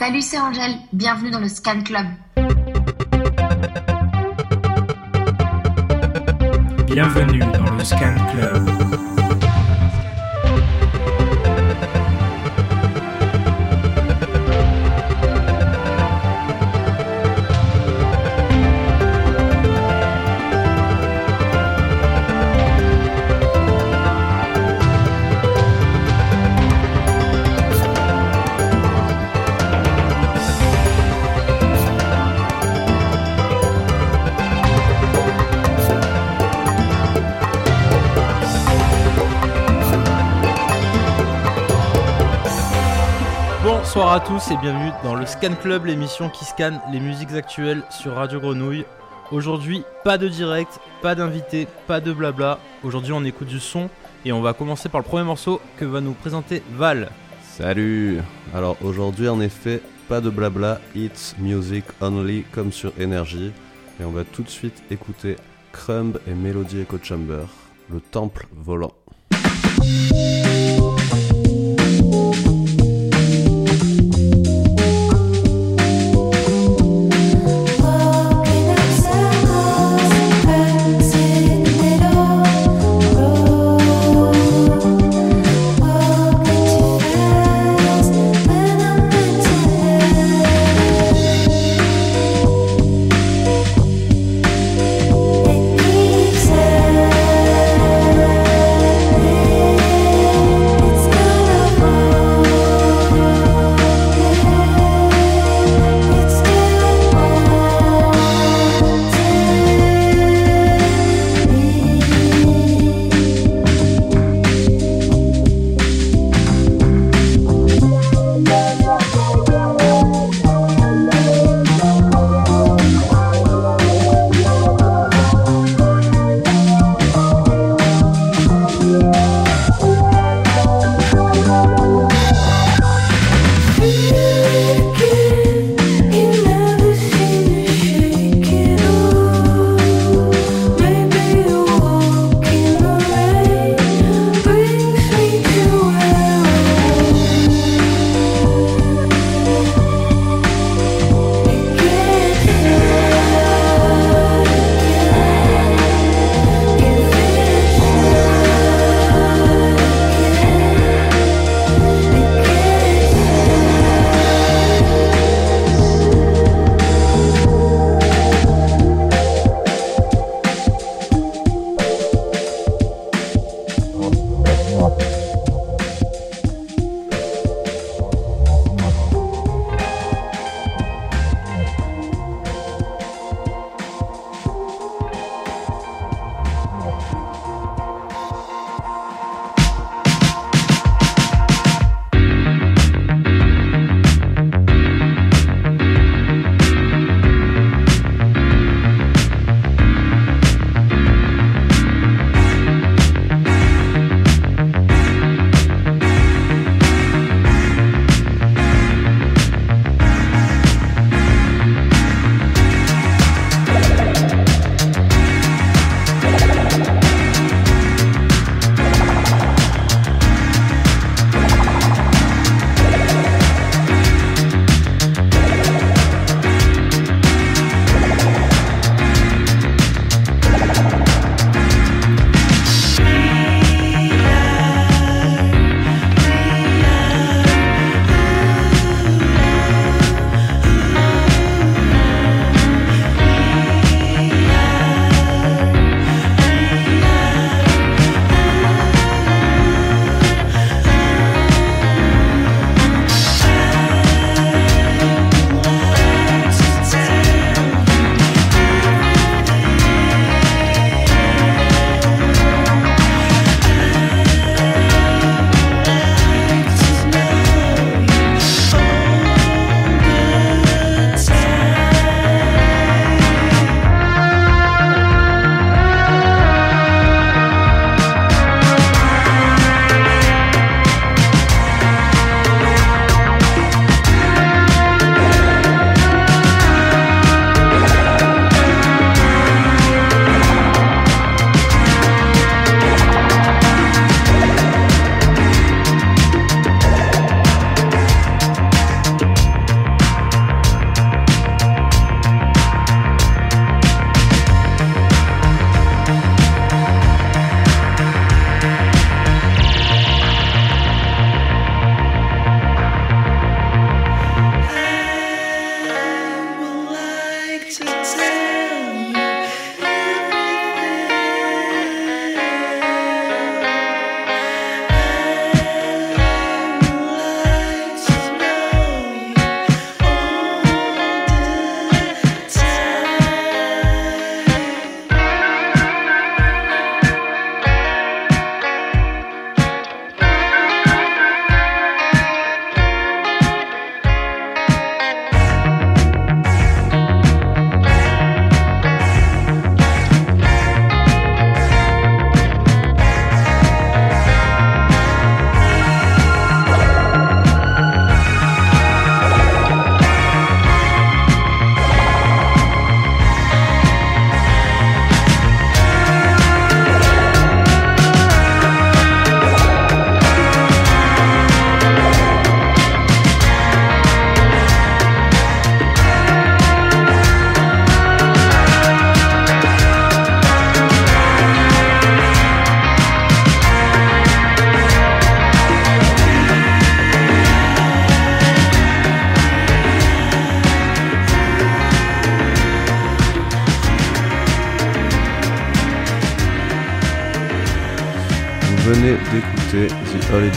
Salut, c'est Angèle. Bienvenue dans le Scan Club. Bienvenue dans le Scan Club. Bonsoir à tous et bienvenue dans le Scan Club, l'émission qui scanne les musiques actuelles sur Radio Grenouille. Aujourd'hui, pas de direct, pas d'invité, pas de blabla. Aujourd'hui, on écoute du son et on va commencer par le premier morceau que va nous présenter Val. Salut Alors aujourd'hui, en effet, pas de blabla, it's music only comme sur Energy. Et on va tout de suite écouter Crumb et Melody Echo Chamber, le temple volant.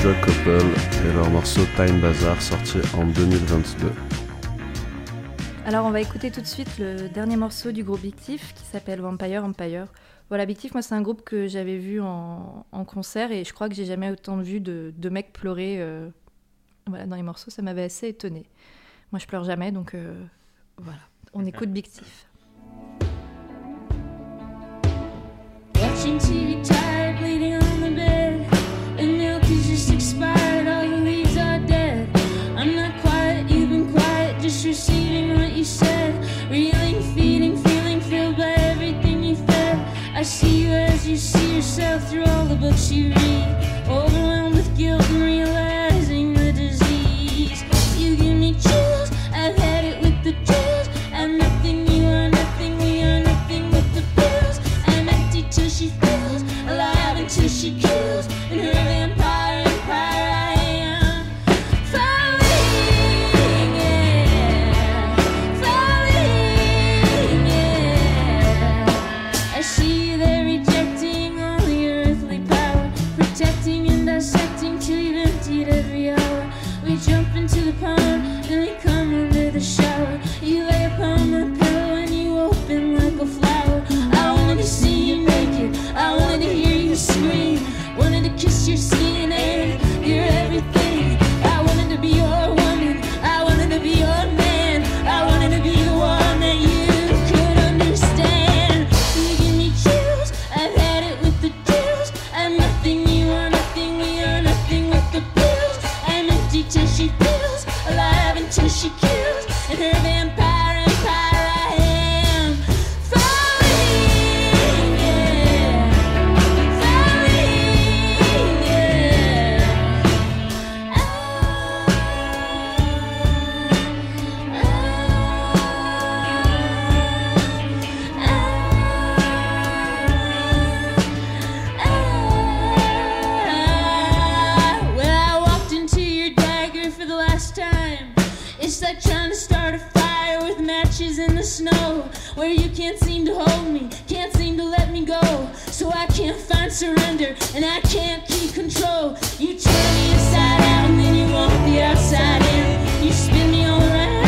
Joe Coppel et leur morceau Time Bazaar sorti en 2022. Alors on va écouter tout de suite le dernier morceau du groupe Big qui s'appelle Vampire Empire. Voilà, Big moi c'est un groupe que j'avais vu en, concert et je crois que j'ai jamais autant vu de, de mecs pleurer euh, voilà, dans les morceaux, ça m'avait assez étonné. Moi je pleure jamais donc euh, voilà, on écoute Big luxury in the snow where you can't seem to hold me, can't seem to let me go. So I can't find surrender and I can't keep control. You turn me inside out and then you walk the outside in. You spin me all around.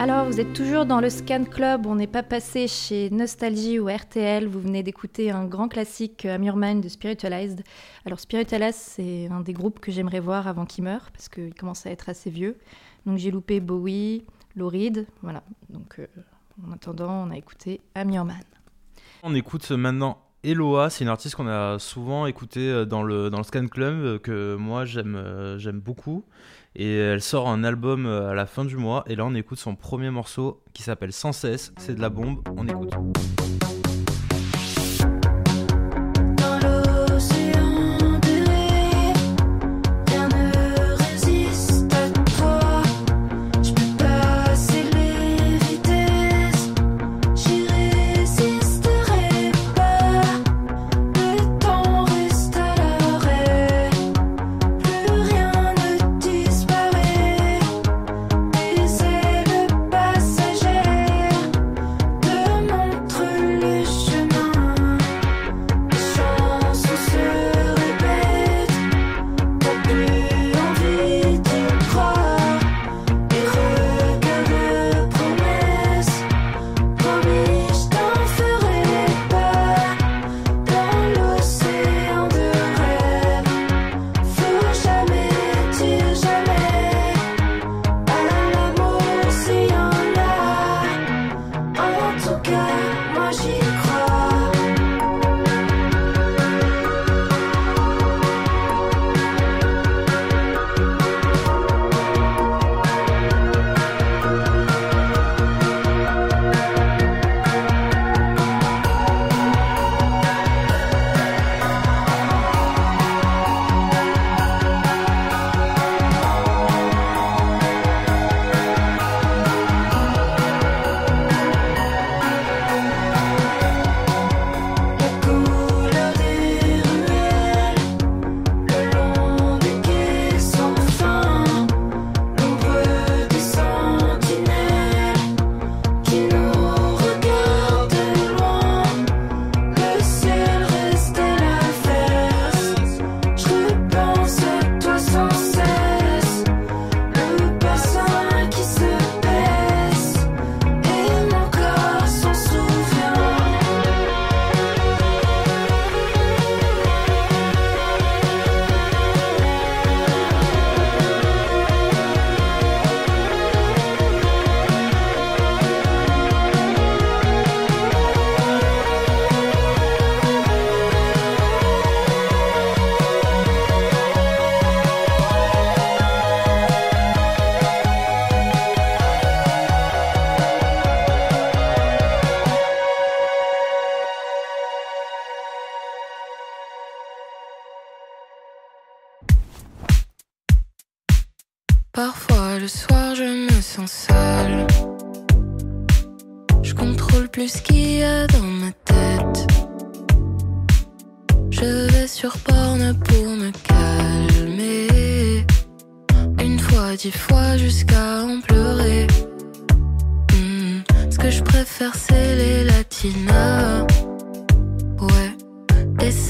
Alors, vous êtes toujours dans le Scan Club, on n'est pas passé chez Nostalgie ou RTL, vous venez d'écouter un grand classique euh, Amur Mind de Spiritualized. Alors, Spiritualized, c'est un des groupes que j'aimerais voir avant qu'il meure, parce qu'il commence à être assez vieux. Donc, j'ai loupé Bowie, Reed, voilà. Donc, euh, en attendant, on a écouté Amur Man. On écoute maintenant Eloa, c'est une artiste qu'on a souvent écoutée euh, dans le, dans le Scan Club, euh, que moi euh, j'aime beaucoup. Et elle sort un album euh, à la fin du mois, et là on écoute son premier morceau qui s'appelle Sans cesse, c'est de la bombe, on écoute.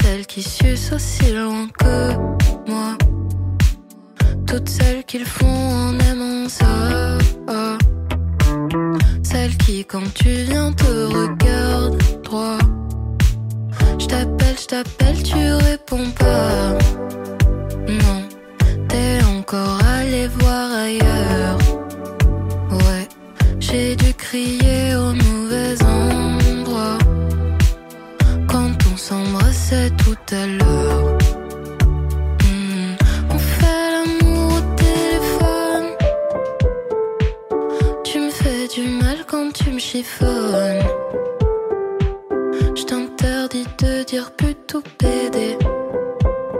Celles qui sucent aussi loin que moi. Toutes celles qu'ils font en aimant ça. Celles qui, quand tu viens, te regardent droit. Je t'appelle, je t'appelle, tu réponds pas. Non, t'es encore allé voir ailleurs. Ouais, j'ai dire plutôt PD.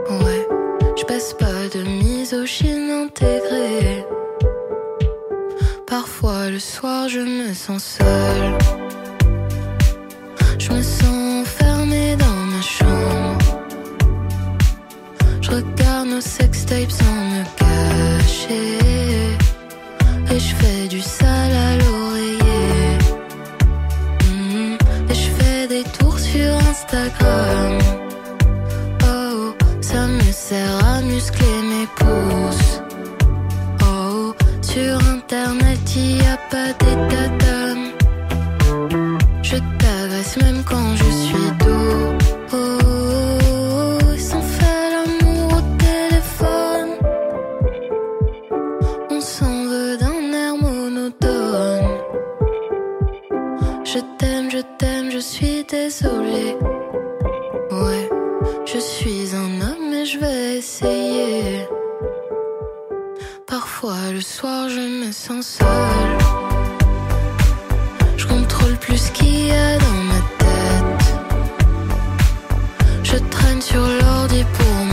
Ouais, je passe pas de misogyne intégrée. Parfois le soir je me sens seule. Je me sens enfermée dans ma chambre. Je regarde nos sextapes sans me cacher. Et je fais sert à muscler mes pouces. je vais essayer. Parfois le soir je me sens seule. Je contrôle plus ce qu'il y a dans ma tête. Je traîne sur l'ordi pour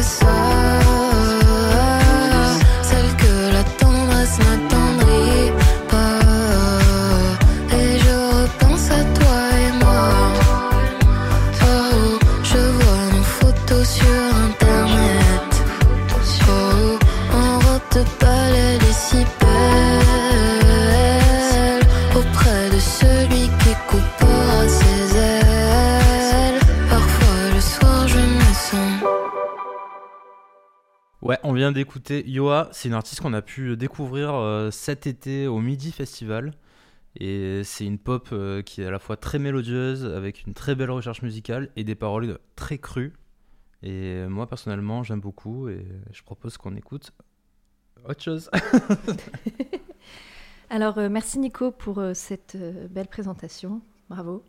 plus que d'écouter Yoa, c'est une artiste qu'on a pu découvrir euh, cet été au Midi Festival. Et c'est une pop euh, qui est à la fois très mélodieuse, avec une très belle recherche musicale et des paroles très crues. Et moi personnellement, j'aime beaucoup et je propose qu'on écoute autre chose. Alors, euh, merci Nico pour cette belle présentation. Bravo.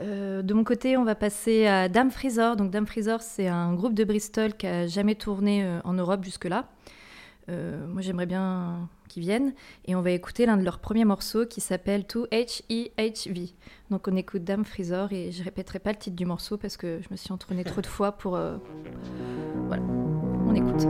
Euh, de mon côté, on va passer à Dame Freezer. Donc, Dame Freezer, c'est un groupe de Bristol qui a jamais tourné euh, en Europe jusque-là. Euh, moi, j'aimerais bien qu'ils viennent. Et on va écouter l'un de leurs premiers morceaux qui s'appelle 2HEHV. Donc, on écoute Dame Freezer et je répéterai pas le titre du morceau parce que je me suis entraînée trop de fois pour. Voilà. On écoute.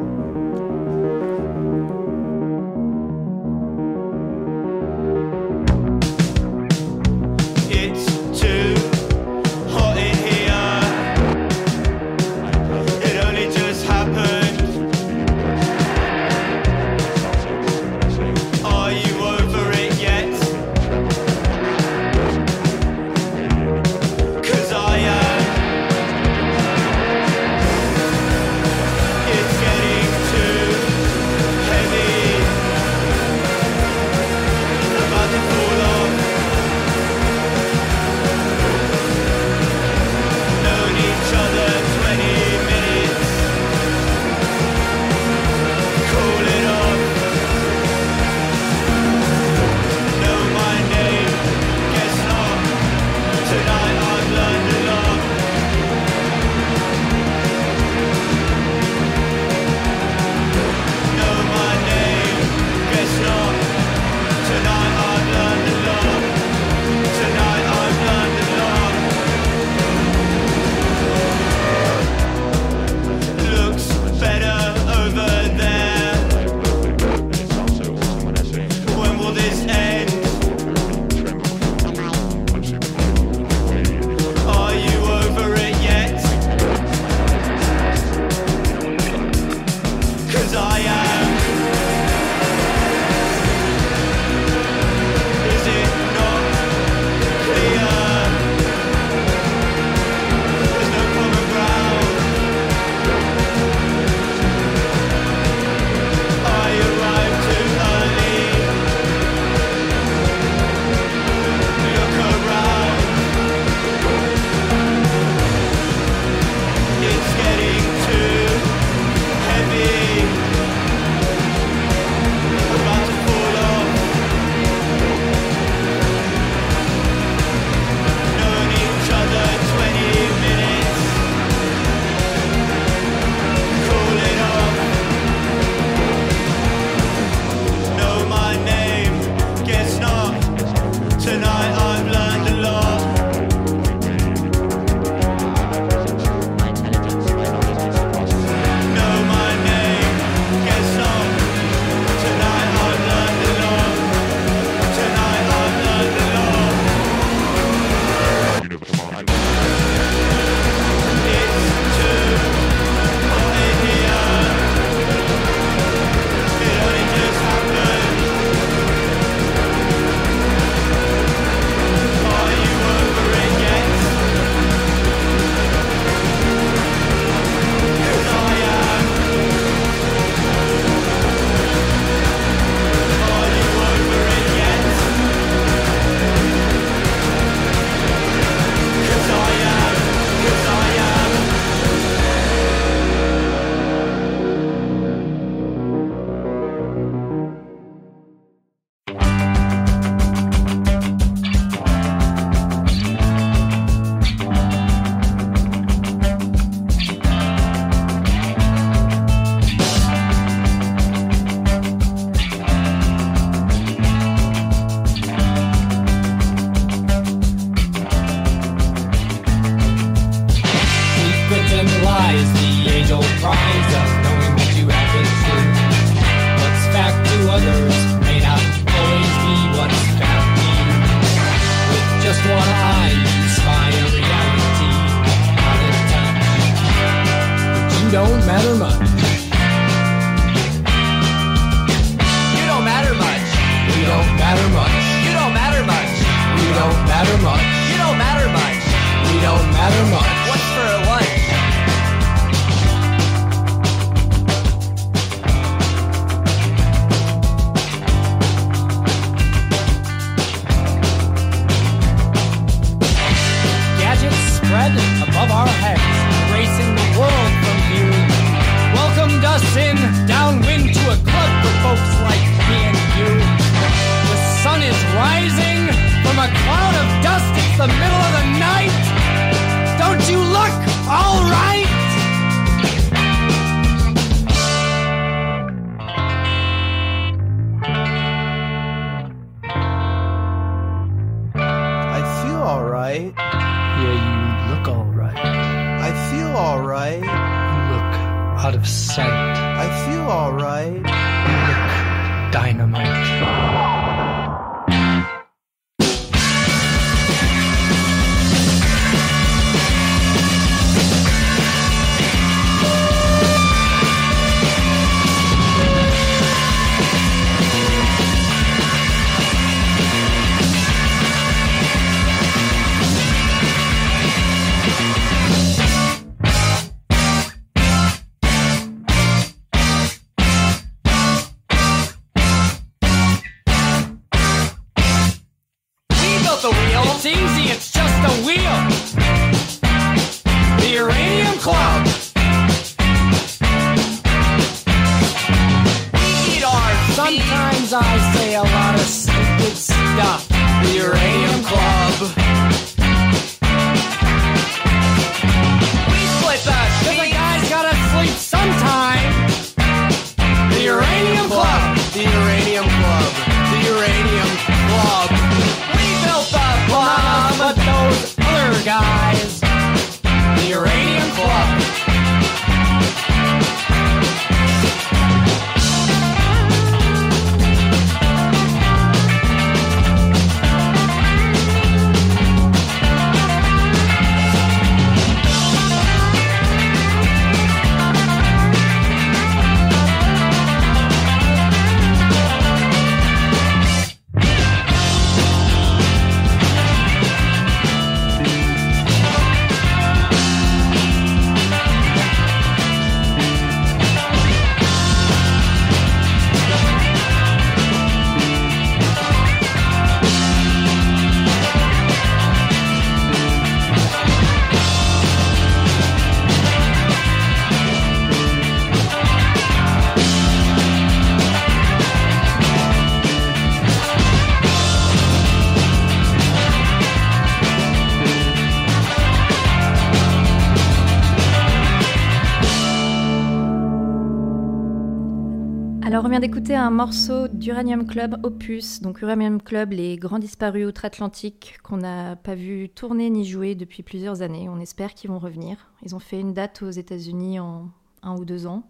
Alors, on vient d'écouter un morceau d'Uranium Club Opus. Donc, Uranium Club, les grands disparus outre-Atlantique qu'on n'a pas vu tourner ni jouer depuis plusieurs années. On espère qu'ils vont revenir. Ils ont fait une date aux États-Unis en un ou deux ans.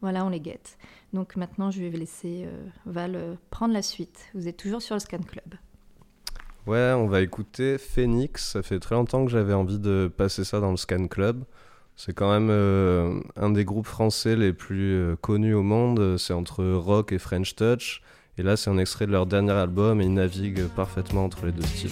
Voilà, on les guette. Donc, maintenant, je vais laisser euh, Val euh, prendre la suite. Vous êtes toujours sur le Scan Club. Ouais, on va écouter Phoenix. Ça fait très longtemps que j'avais envie de passer ça dans le Scan Club. C'est quand même euh, un des groupes français les plus euh, connus au monde. C'est entre rock et French Touch. Et là, c'est un extrait de leur dernier album et ils naviguent parfaitement entre les deux styles.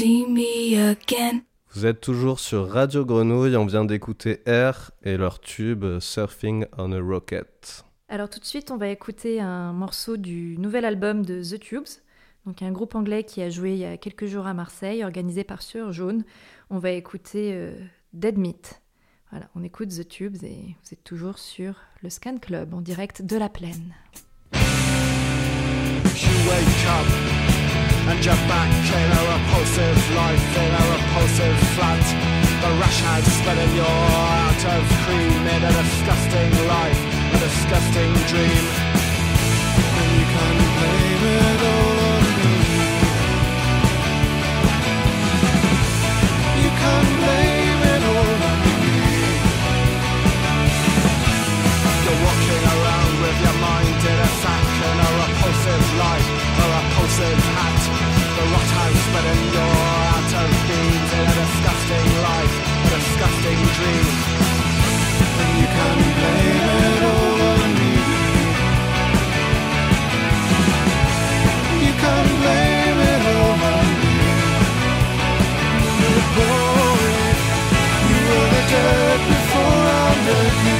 See me again. Vous êtes toujours sur Radio Grenouille, on vient d'écouter Air et leur tube euh, Surfing on a Rocket. Alors tout de suite, on va écouter un morceau du nouvel album de The Tubes, donc un groupe anglais qui a joué il y a quelques jours à Marseille, organisé par Sur Jaune. On va écouter euh, Dead Meat. Voilà, on écoute The Tubes et vous êtes toujours sur le Scan Club en direct de la plaine. You wake up and you're back in a repulsive life in a repulsive flat. The rash has spinning you out of cream in a disgusting life, a disgusting dream. And you can blame it all on me. You can blame it all on me. You're walking around with your mind in a sack and a repulsive life, a repulsive hat the rot house, but in your utter of beans in a disgusting life, a disgusting dream. And you can blame it all on me. You can blame it all on me. You boy, you were the dirt before I met you.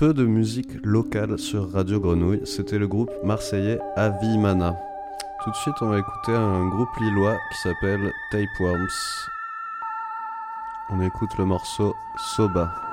Peu de musique locale sur Radio Grenouille. C'était le groupe marseillais Avimana. Tout de suite, on va écouter un groupe lillois qui s'appelle Tapeworms. On écoute le morceau Soba.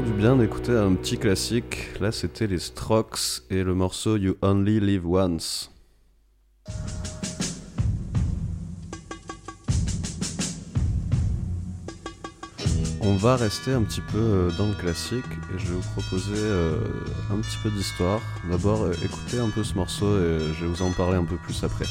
du bien d'écouter un petit classique. Là, c'était les Strokes et le morceau You Only Live Once. On va rester un petit peu euh, dans le classique et je vais vous proposer euh, un petit peu d'histoire. D'abord, euh, écoutez un peu ce morceau et je vais vous en parler un peu plus après.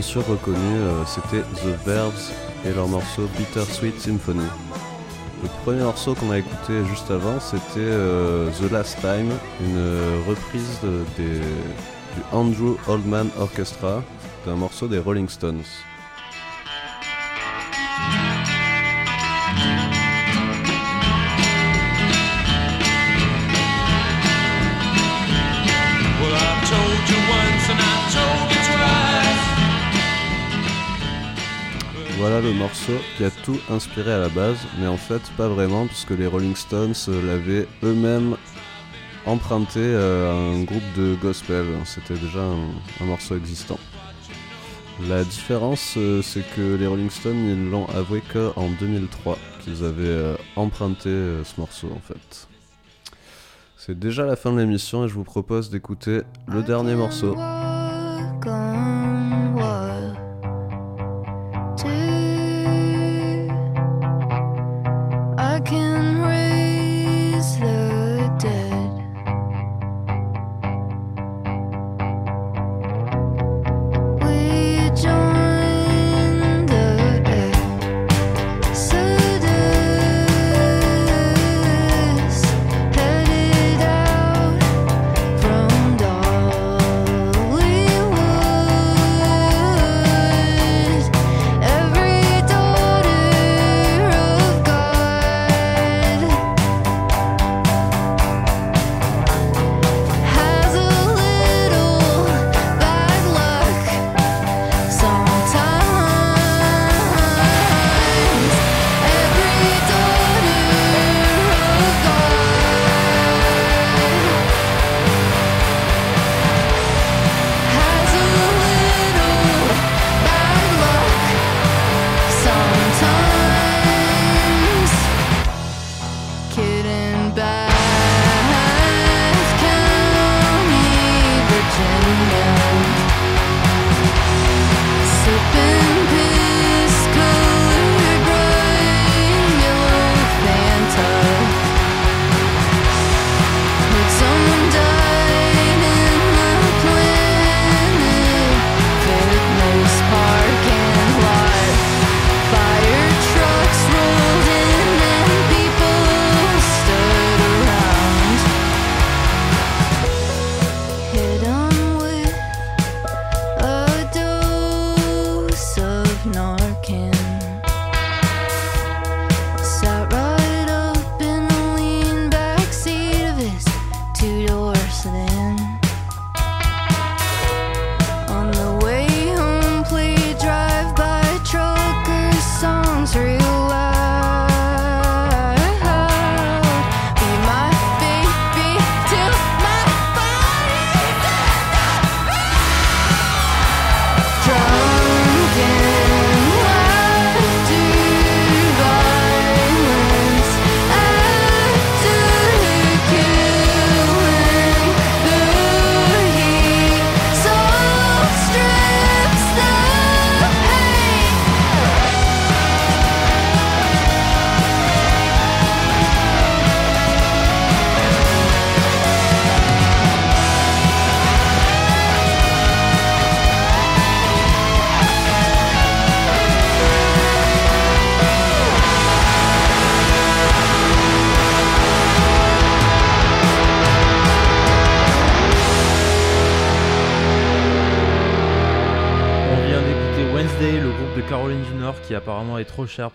bien reconnu, euh, c'était The Verbs et leur morceau Bittersweet Symphony. Le premier morceau qu'on a écouté juste avant, c'était euh, The Last Time, une euh, reprise du Andrew Oldman Orchestra d'un morceau des Rolling Stones. Le morceau qui a tout inspiré à la base, mais en fait pas vraiment puisque les Rolling Stones euh, l'avaient eux-mêmes emprunté euh, à un groupe de gospel. C'était déjà un, un morceau existant. La différence, euh, c'est que les Rolling Stones, ils l'ont avoué qu'en 2003 qu'ils avaient emprunté ce morceau en fait. C'est déjà la fin de l'émission et je vous propose d'écouter le dernier morceau.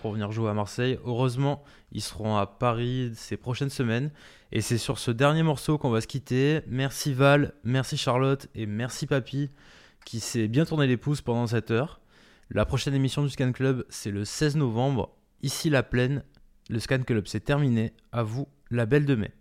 Pour venir jouer à Marseille. Heureusement, ils seront à Paris ces prochaines semaines. Et c'est sur ce dernier morceau qu'on va se quitter. Merci Val, merci Charlotte et merci Papy qui s'est bien tourné les pouces pendant cette heure. La prochaine émission du Scan Club, c'est le 16 novembre, ici la plaine. Le Scan Club, c'est terminé. À vous, la belle de mai.